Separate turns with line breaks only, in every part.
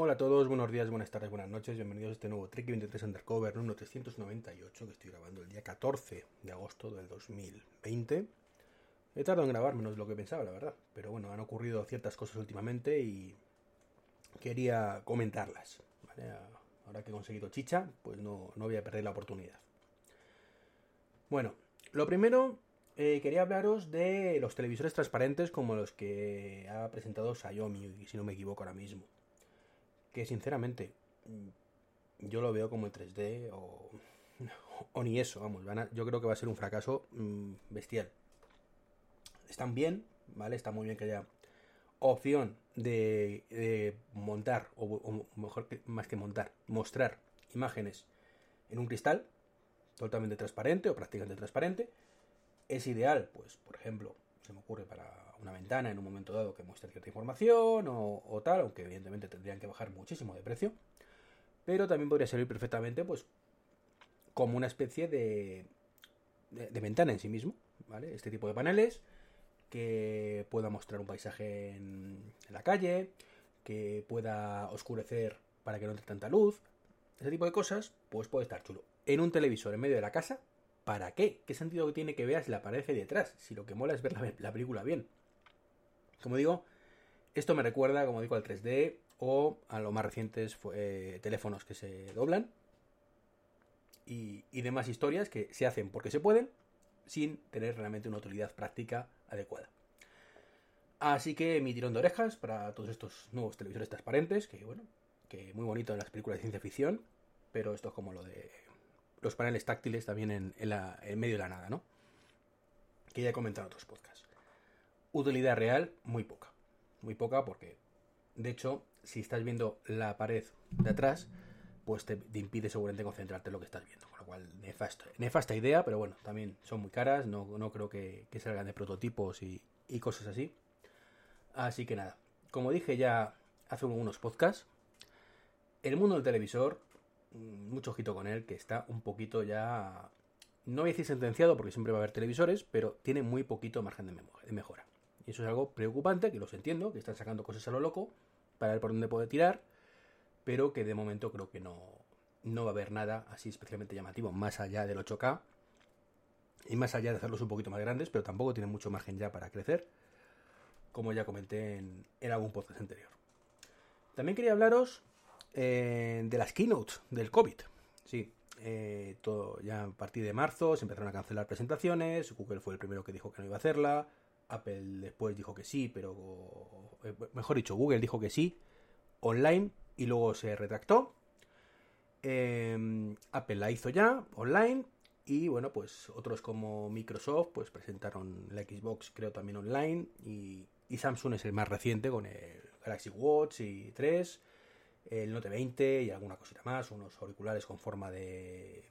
Hola a todos, buenos días, buenas tardes, buenas noches, bienvenidos a este nuevo Trek 23 Undercover número 398 que estoy grabando el día 14 de agosto del 2020. He tardado en grabar menos de lo que pensaba, la verdad, pero bueno, han ocurrido ciertas cosas últimamente y quería comentarlas. Ahora que he conseguido chicha, pues no, no voy a perder la oportunidad. Bueno, lo primero, eh, quería hablaros de los televisores transparentes como los que ha presentado Xiaomi, si no me equivoco ahora mismo. Que sinceramente, yo lo veo como en 3D o, o ni eso, vamos, a- yo creo que va a ser un fracaso mm, bestial. Están bien, ¿vale? Está muy bien que haya opción de, de montar, o, o mejor que más que montar, mostrar imágenes en un cristal totalmente transparente o prácticamente transparente. Es ideal, pues, por ejemplo, se me ocurre para una ventana en un momento dado que muestre cierta información o, tal, aunque evidentemente tendrían que bajar muchísimo de precio. Pero también podría servir perfectamente, pues, como una especie de, de, ventana en sí mismo, ¿vale? Este tipo de paneles que pueda mostrar un paisaje en, la calle, que pueda oscurecer para que no entre tanta luz, ese tipo de cosas, pues puede estar chulo. En un televisor en medio de la casa, ¿para qué? ¿Qué sentido tiene que veas la pared de detrás? Si lo que mola es ver la, la película bien. Como digo, esto me recuerda, como digo, al 3D o a los más recientes eh, teléfonos que se doblan y, demás historias que se hacen porque se pueden sin tener realmente una utilidad práctica adecuada. Así que mi tirón de orejas para todos estos nuevos televisores transparentes, que bueno, que muy bonito en las películas de ciencia ficción, pero esto es como lo de los paneles táctiles también en, en medio de la nada, ¿no? Que ya he comentado en otros podcasts. Utilidad real, muy poca. Muy poca porque, de hecho, si estás viendo la pared de atrás, pues te, impide seguramente concentrarte en lo que estás viendo. Con lo cual, nefasta, idea, pero bueno, también son muy caras, no, creo que, salgan de prototipos y, y cosas así. Así que nada, como dije ya hace unos podcasts, el mundo del televisor, mucho ojito con él, que está un poquito ya, no voy a decir sentenciado porque siempre va a haber televisores, pero tiene muy poquito margen de mejora. Y eso es algo preocupante, que los entiendo, que están sacando cosas a lo loco para ver por dónde puede tirar, pero que de momento creo que no, no va a haber nada así especialmente llamativo, más allá del 8K y más allá de hacerlos un poquito más grandes, pero tampoco tienen mucho margen ya para crecer, como ya comenté en, en algún podcast anterior. También quería hablaros eh, de las keynotes del COVID. Sí, eh, ya a partir de marzo se empezaron a cancelar presentaciones. Google fue el primero que dijo que no iba a hacerla. Apple después dijo que sí, pero eh, mejor dicho, Google dijo que sí online y luego se retractó. Apple la hizo ya online y bueno, pues otros como Microsoft pues presentaron la Xbox creo también online y, y Samsung es el más reciente con el Galaxy Watch y 3 el Note 20 y alguna cosita más, unos auriculares con forma de,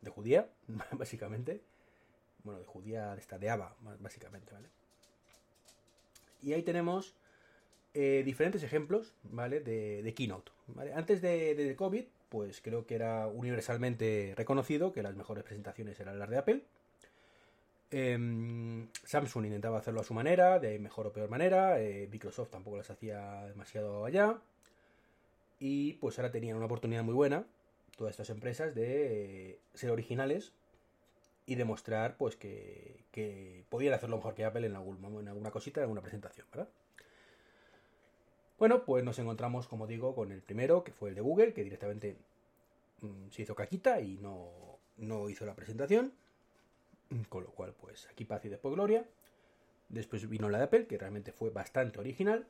de judía, básicamente. Bueno, de judía, de esta de Ava, básicamente, ¿vale? Y ahí tenemos eh, diferentes ejemplos, ¿vale? De, Keynote. Antes de, COVID, pues creo que era universalmente reconocido que las mejores presentaciones eran las de Apple. Eh, Samsung intentaba hacerlo a su manera, de mejor o peor manera. Eh, Microsoft tampoco las hacía demasiado allá. Y pues ahora tenían una oportunidad muy buena, todas estas empresas, de eh, ser originales y demostrar pues que, que, podían hacerlo mejor que Apple en, algún, en alguna cosita, en alguna presentación, ¿verdad? Bueno, pues nos encontramos, como digo, con el primero, que fue el de Google, que directamente mmm, se hizo caquita y no, no hizo la presentación. Con lo cual, pues aquí paz y después gloria. Después vino la de Apple, que realmente fue bastante original.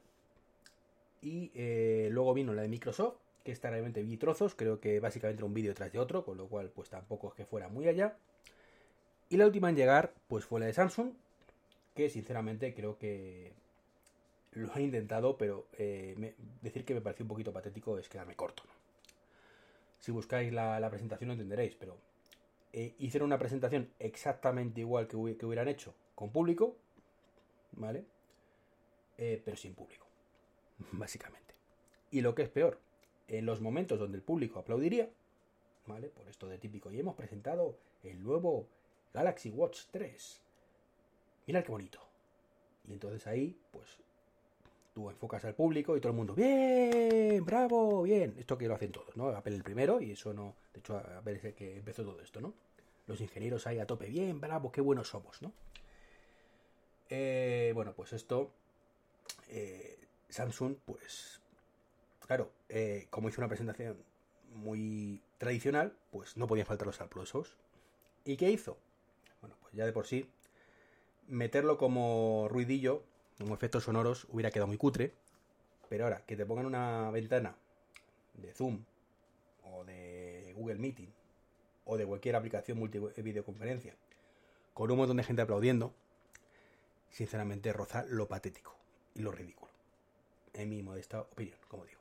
Y eh, luego vino la de Microsoft, que esta realmente vi trozos, creo que básicamente un vídeo tras de otro, con lo cual pues tampoco es que fuera muy allá. Y la última en llegar pues fue la de Samsung, que sinceramente creo que lo he intentado, pero eh, decir que me pareció un poquito patético es quedarme corto. Si buscáis la, la, presentación lo entenderéis, pero eh, hicieron una presentación exactamente igual que, que, hubieran hecho con público, ¿vale? Eh, pero sin público básicamente. Y lo que es peor, en los momentos donde el público aplaudiría, ¿vale? Por esto de típico, y hemos presentado el nuevo Galaxy Watch 3. Mirad qué bonito. Y entonces ahí, pues, tú enfocas al público y todo el mundo, bien, bravo, bien. Esto que lo hacen todos, ¿no? Apple el primero y eso no, de hecho Apple es el que empezó todo esto, ¿no? Los ingenieros ahí a tope, bien, bravo, qué buenos somos, ¿no? Eh, bueno, pues esto, eh, Samsung, pues, claro, eh, como hizo una presentación muy tradicional, pues no podían faltar los aplausos. ¿Y qué hizo? Bueno, pues ya de por sí, meterlo como ruidillo, como efectos sonoros, hubiera quedado muy cutre. Pero ahora, que te pongan una ventana de Zoom o de Google Meeting o de cualquier aplicación multi videoconferencia con un montón de gente aplaudiendo, sinceramente roza lo patético y lo ridículo. En mi modesta opinión, como digo.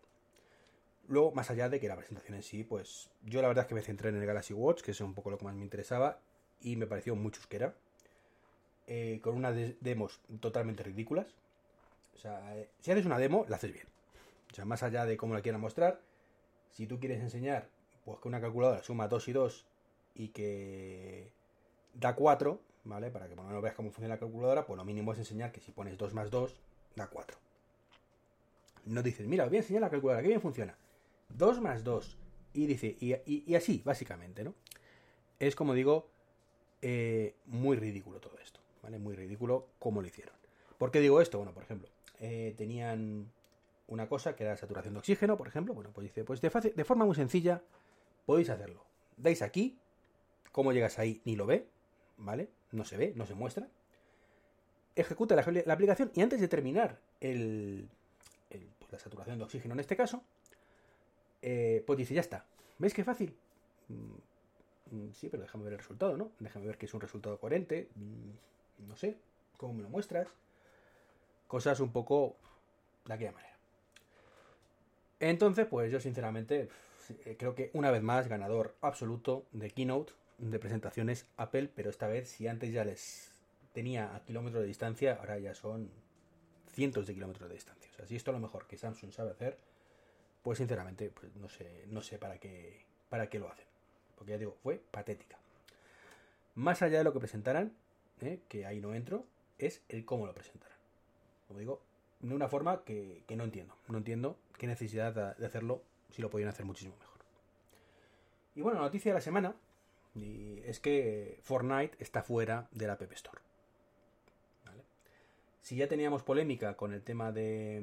Luego, más allá de que la presentación en sí, pues yo la verdad es que me centré en el Galaxy Watch, que es un poco lo que más me interesaba, y me pareció muy chusquera. Eh, con unas demos totalmente ridículas. O sea, eh, si haces una demo, la haces bien. O sea, más allá de cómo la quieran mostrar, si tú quieres enseñar, pues que una calculadora suma 2 y 2 y que da 4, ¿vale? Para que por lo menos veas cómo funciona la calculadora, pues lo mínimo es enseñar que si pones 2 más 2, da 4. No dices, mira, voy a enseñar la calculadora, que bien funciona. 2 más 2. Y dice, y, así, básicamente, ¿no? Es como digo, eh, muy ridículo todo esto, ¿vale? Muy ridículo cómo lo hicieron. ¿Por qué digo esto? Bueno, por ejemplo, eh, tenían una cosa que era saturación de oxígeno, por ejemplo. Bueno, pues dice, pues de, de forma muy sencilla podéis hacerlo. Dais aquí, cómo llegas ahí ni lo ve, ¿vale? No se ve, no se muestra. Ejecuta la, aplicación y antes de terminar el, pues la saturación de oxígeno en este caso, eh, pues dice, ya está. ¿Veis qué fácil? Mm, sí, pero déjame ver el resultado, ¿no? Déjame ver que es un resultado coherente. Mm, no sé, ¿cómo me lo muestras? Cosas un poco de aquella manera. Entonces, pues yo sinceramente eh, creo que una vez más ganador absoluto de Keynote de presentaciones Apple, pero esta vez si antes ya les tenía a kilómetros de distancia, ahora ya son cientos de kilómetros de distancia. O sea, si esto es lo mejor que Samsung sabe hacer, pues sinceramente, pues no sé, no sé para qué, para qué lo hacen. Porque ya digo, fue patética. Más allá de lo que presentaran, ¿eh? que ahí no entro, es el cómo lo presentaran. Como digo, de una forma que, no entiendo. No entiendo qué necesidad de hacerlo si lo podían hacer muchísimo mejor. Y bueno, la noticia de la semana es que Fortnite está fuera de la App Store. Si ya teníamos polémica con el tema de,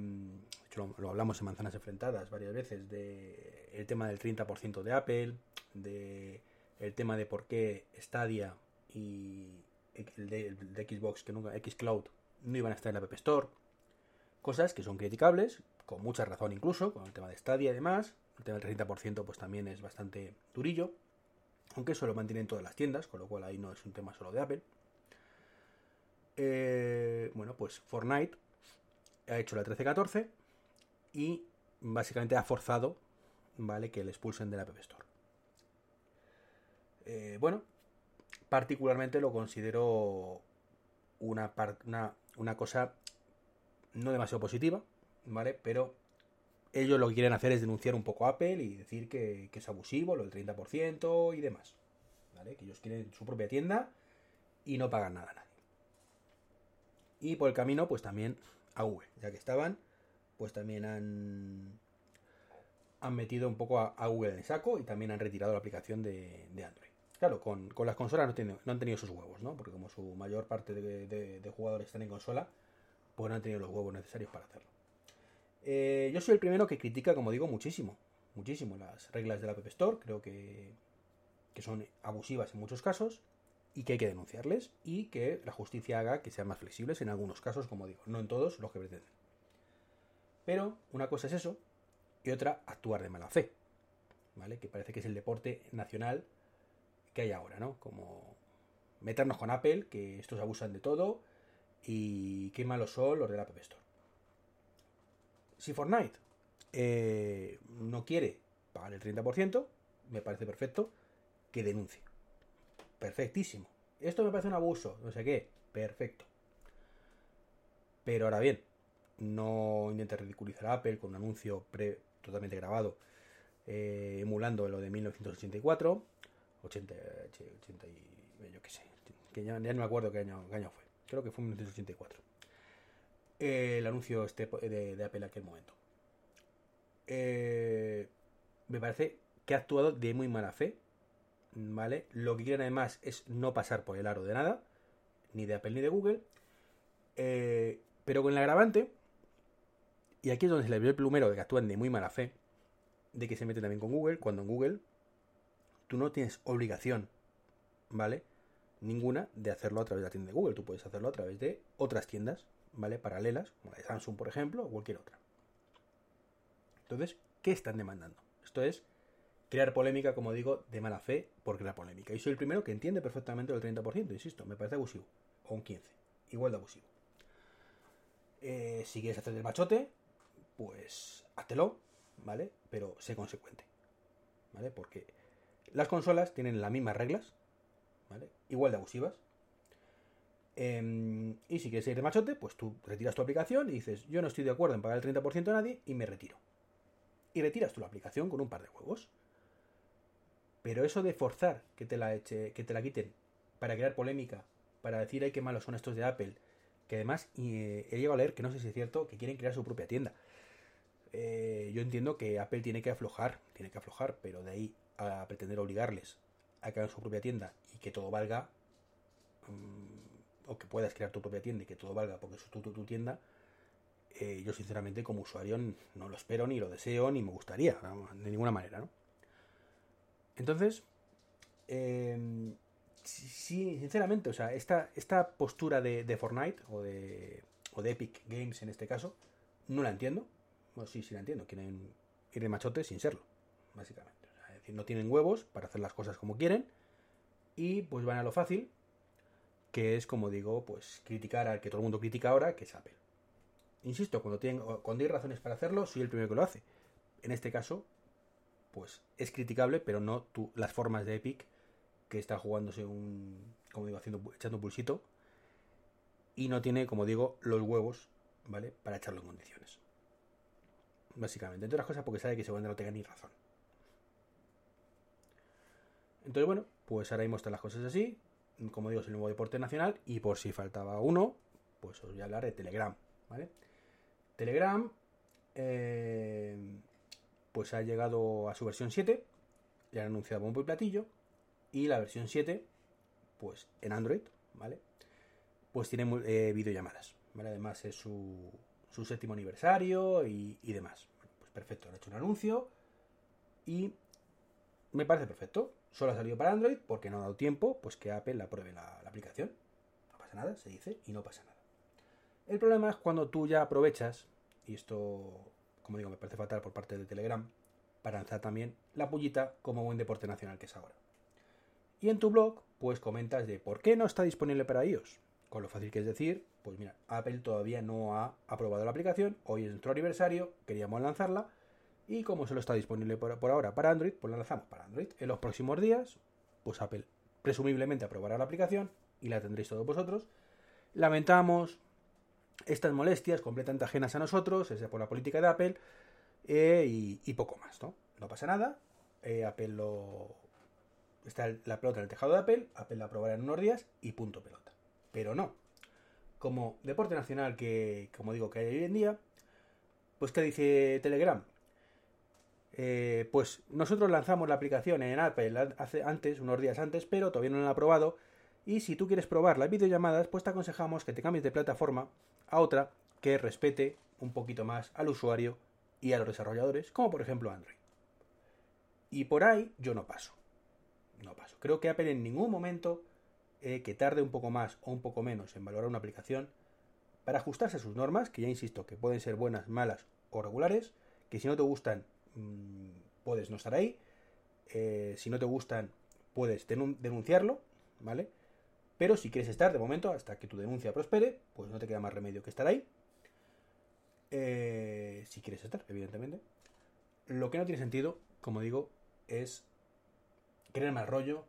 lo, hablamos en Manzanas Enfrentadas varias veces, de el tema del 30% de Apple, de el tema de por qué Stadia y el de, Xbox, que nunca, Xcloud, no iban a estar en la App Store. Cosas que son criticables, con mucha razón incluso, con el tema de Stadia y demás. El tema del 30% pues también es bastante durillo. Aunque eso lo mantienen todas las tiendas, con lo cual ahí no es un tema solo de Apple. Eh, bueno, pues Fortnite ha hecho la 1314 y básicamente ha forzado, ¿vale? Que le expulsen de la App Store. Eh, bueno, particularmente lo considero una, cosa no demasiado positiva, ¿vale? Pero ellos lo que quieren hacer es denunciar un poco a Apple y decir que, que es abusivo, lo del 30% y demás, ¿vale? Que ellos quieren su propia tienda y no pagan nada a nadie. Y por el camino, pues también a Google, ya que estaban, pues también han, han metido un poco a, Google en saco y también han retirado la aplicación de, Android. Claro, con, las consolas no, no, han tenido sus huevos, ¿no? Porque como su mayor parte de, jugadores están en consola, pues no han tenido los huevos necesarios para hacerlo. Eh, yo soy el primero que critica, como digo, muchísimo, muchísimo las reglas de la App Store. Creo que, que son abusivas en muchos casos y que hay que denunciarles y que la justicia haga que sean más flexibles en algunos casos, como digo, no en todos los que pretenden. Pero una cosa es eso y otra actuar de mala fe, ¿vale? Que parece que es el deporte nacional que hay ahora, ¿no? Como meternos con Apple, que estos abusan de todo y qué malos son los de la App Store. Si Fortnite eh, no quiere pagar el 30%, me parece perfecto que denuncie perfectísimo. Esto me parece un abuso, no sé qué, perfecto. Pero ahora bien, no intentes ridiculizar a Apple con un anuncio pre totalmente grabado, eh, emulando lo de 1984, 80, 80 y, yo qué sé, que ya, no me acuerdo qué año, qué año fue. Creo que fue 1984. eh, el anuncio este de, Apple en aquel momento. Eh, me parece que ha actuado de muy mala fe. ¿Vale? Lo que quieren además es no pasar por el aro de nada, ni de Apple ni de Google. Eh, pero con el agravante, y aquí es donde se le vio el plumero de que actúan de muy mala fe, de que se meten también con Google, cuando en Google tú no tienes obligación, ¿vale? Ninguna de hacerlo a través de la tienda de Google. Tú puedes hacerlo a través de otras tiendas, ¿vale? Paralelas, como la de Samsung, por ejemplo, o cualquier otra. Entonces, ¿qué están demandando? Esto es crear polémica, como digo, de mala fe por crear polémica. Y soy el primero que entiende perfectamente el 30%, insisto, me parece abusivo. O un 15%, igual de abusivo. Eh, si quieres hacer el machote, pues háztelo, ¿vale? Pero sé consecuente, ¿vale? Porque las consolas tienen las mismas reglas, ¿vale? Igual de abusivas. Em, y si quieres ir de machote, pues tú retiras tu aplicación y dices, yo no estoy de acuerdo en pagar el 30% a nadie y me retiro. Y retiras tu aplicación con un par de huevos. Pero eso de forzar que te la eche, que te la quiten para crear polémica, para decir ay qué malos son estos de Apple, que además eh, he llegado a leer que no sé si es cierto que quieren crear su propia tienda. Eh, yo entiendo que Apple tiene que aflojar, tiene que aflojar, pero de ahí a pretender obligarles a crear su propia tienda y que todo valga, mm, o que puedas crear tu propia tienda y que todo valga porque es tu, tu, tienda, eh, yo sinceramente como usuario no lo espero, ni lo deseo, ni me gustaría, de ninguna manera, ¿no? Entonces, em, sí, sinceramente, o sea, esta, esta postura de, Fortnite o de, o de Epic Games en este caso, no la entiendo. Bueno, sí, sí la entiendo. Quieren ir de machote sin serlo, básicamente. es decir, no tienen huevos para hacer las cosas como quieren y pues van a lo fácil, que es, como digo, pues criticar al que todo el mundo critica ahora, que es Apple. Insisto, cuando, tienen, cuando hay razones para hacerlo, soy el primero que lo hace. En este caso, pues es criticable, pero no las formas de Epic que está jugándose un, como digo, haciendo, echando un pulsito y no tiene, como digo, los huevos, ¿vale? Para echarlo en condiciones. Básicamente, entre otras cosas porque sabe que seguramente no tenga ni razón. Entonces, bueno, pues ahora mismo están las cosas así. Como digo, es el nuevo deporte nacional. Y por si faltaba uno, pues os voy a hablar de Telegram, ¿vale? Telegram, eh, pues ha llegado a su versión 7. Ya han anunciado bombo y platillo. Y la versión 7, pues en Android, ¿vale? Pues tiene eh, videollamadas. Además es su, su séptimo aniversario y, demás. pues perfecto, han hecho un anuncio y me parece perfecto. Solo ha salido para Android porque no ha dado tiempo pues que Apple la pruebe la, aplicación. No pasa nada, se dice, y no pasa nada. El problema es cuando tú ya aprovechas, y esto, como digo, me parece fatal por parte de Telegram, para lanzar también la pullita como buen deporte nacional que es ahora. Y en tu blog, pues comentas de por qué no está disponible para iOS. Con lo fácil que es decir, pues mira, Apple todavía no ha aprobado la aplicación, hoy es nuestro aniversario, queríamos lanzarla, y como solo está disponible por, ahora para Android, pues la lanzamos para Android. En los próximos días, pues Apple presumiblemente aprobará la aplicación y la tendréis todos vosotros. Lamentamos estas molestias completamente ajenas a nosotros, es por la política de Apple, eh, y, poco más, ¿no? No pasa nada, eh, Apple lo, está la pelota en el tejado de Apple, Apple la aprobará en unos días y punto pelota. Pero no. Como deporte nacional que, como digo, que hay hoy en día, pues ¿qué dice Telegram? Eh, pues nosotros lanzamos la aplicación en Apple hace, antes, unos días antes, pero todavía no la han aprobado. Y si tú quieres probar las videollamadas, pues te aconsejamos que te cambies de plataforma a otra que respete un poquito más al usuario y a los desarrolladores, como por ejemplo Android. Y por ahí yo no paso no paso. Creo que Apple en ningún momento eh, que tarde un poco más o un poco menos en valorar una aplicación para ajustarse a sus normas, que ya insisto que pueden ser buenas, malas o regulares, que si no te gustan mm, puedes no estar ahí, eh, si no te gustan puedes denunciarlo, ¿vale? Pero si quieres estar de momento hasta que tu denuncia prospere, pues no te queda más remedio que estar ahí. Eh, si quieres estar, evidentemente. Lo que no tiene sentido, como digo, es crear mal rollo,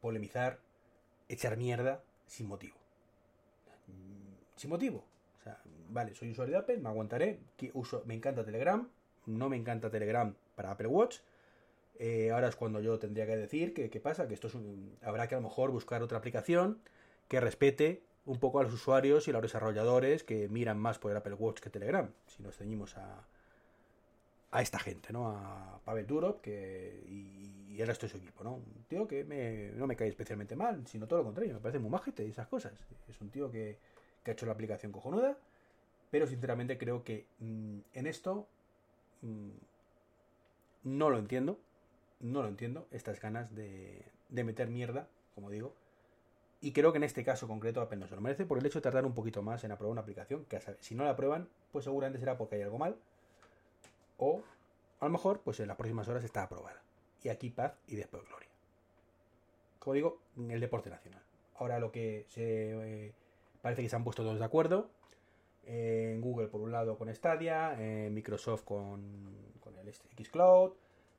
polemizar, echar mierda sin motivo. Sin motivo. O sea, vale, soy usuario de Apple, me aguantaré. Uso, me encanta Telegram, no me encanta Telegram para Apple Watch. Eh, ahora es cuando yo tendría que decir que qué pasa, que esto es un, habrá que a lo mejor buscar otra aplicación que respete un poco a los usuarios y a los desarrolladores que miran más por el Apple Watch que Telegram, si nos ceñimos a, a esta gente, ¿no? A Pavel Durov que, y, el resto de su equipo, ¿no? Un tío que no me cae especialmente mal, sino todo lo contrario, me parece muy majete y esas cosas. Es un tío que, ha hecho la aplicación cojonuda, pero sinceramente creo que mm, en esto mm, no lo entiendo, no lo entiendo, estas ganas de, de meter mierda, como digo, y creo que en este caso concreto apenas se lo merece por el hecho de tardar un poquito más en aprobar una aplicación, que si no la aprueban, pues seguramente será porque hay algo mal, o a lo mejor, pues en las próximas horas está aprobada. Y aquí paz y después gloria. Como digo, el deporte nacional. Ahora lo que se eh, parece que se han puesto todos de acuerdo. en Google por un lado con Stadia, en Microsoft con, con el Xcloud,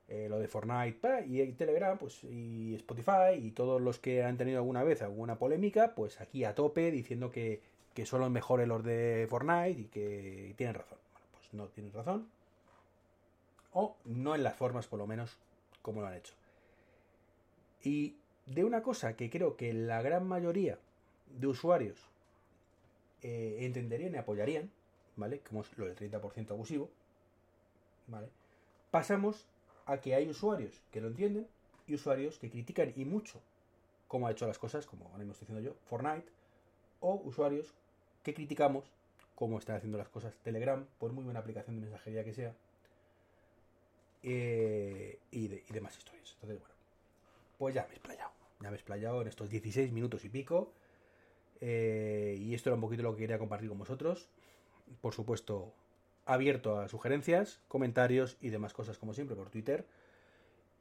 eh, lo de Fortnite y Telegram, pues y Spotify y todos los que han tenido alguna vez alguna polémica, pues aquí a tope diciendo que, que son los mejores los de Fortnite y que tienen razón. Bueno, pues no tienen razón o no en las formas por lo menos como lo han hecho. Y de una cosa que creo que la gran mayoría de usuarios eh, entenderían y apoyarían, ¿vale? Como es lo del 30% abusivo, ¿vale? Pasamos a que hay usuarios que lo entienden y usuarios que critican y mucho cómo ha hecho las cosas, como ahora mismo estoy diciendo yo, Fortnite, o usuarios que criticamos cómo están haciendo las cosas Telegram, por muy buena aplicación de mensajería que sea, eh, y, demás historias. Entonces, bueno, pues ya me he explayado. Ya me he explayado en estos 16 minutos y pico. Eh, y esto era un poquito lo que quería compartir con vosotros. Por supuesto, abierto a sugerencias, comentarios y demás cosas como siempre por Twitter.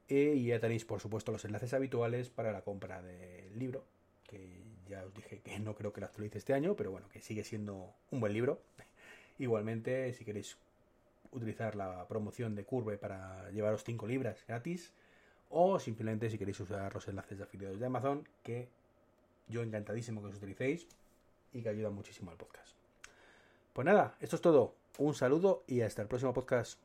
Eh, y ya tenéis, por supuesto, los enlaces habituales para la compra del libro. Que ya os dije que no creo que lo actualice este año, pero bueno, que sigue siendo un buen libro. Igualmente, si queréis utilizar la promoción de Curve para llevaros 5 libras gratis o simplemente si queréis usar los enlaces de afiliados de Amazon que yo encantadísimo que os utilicéis y que ayudan muchísimo al podcast. Pues nada, esto es todo. Un saludo y hasta el próximo podcast.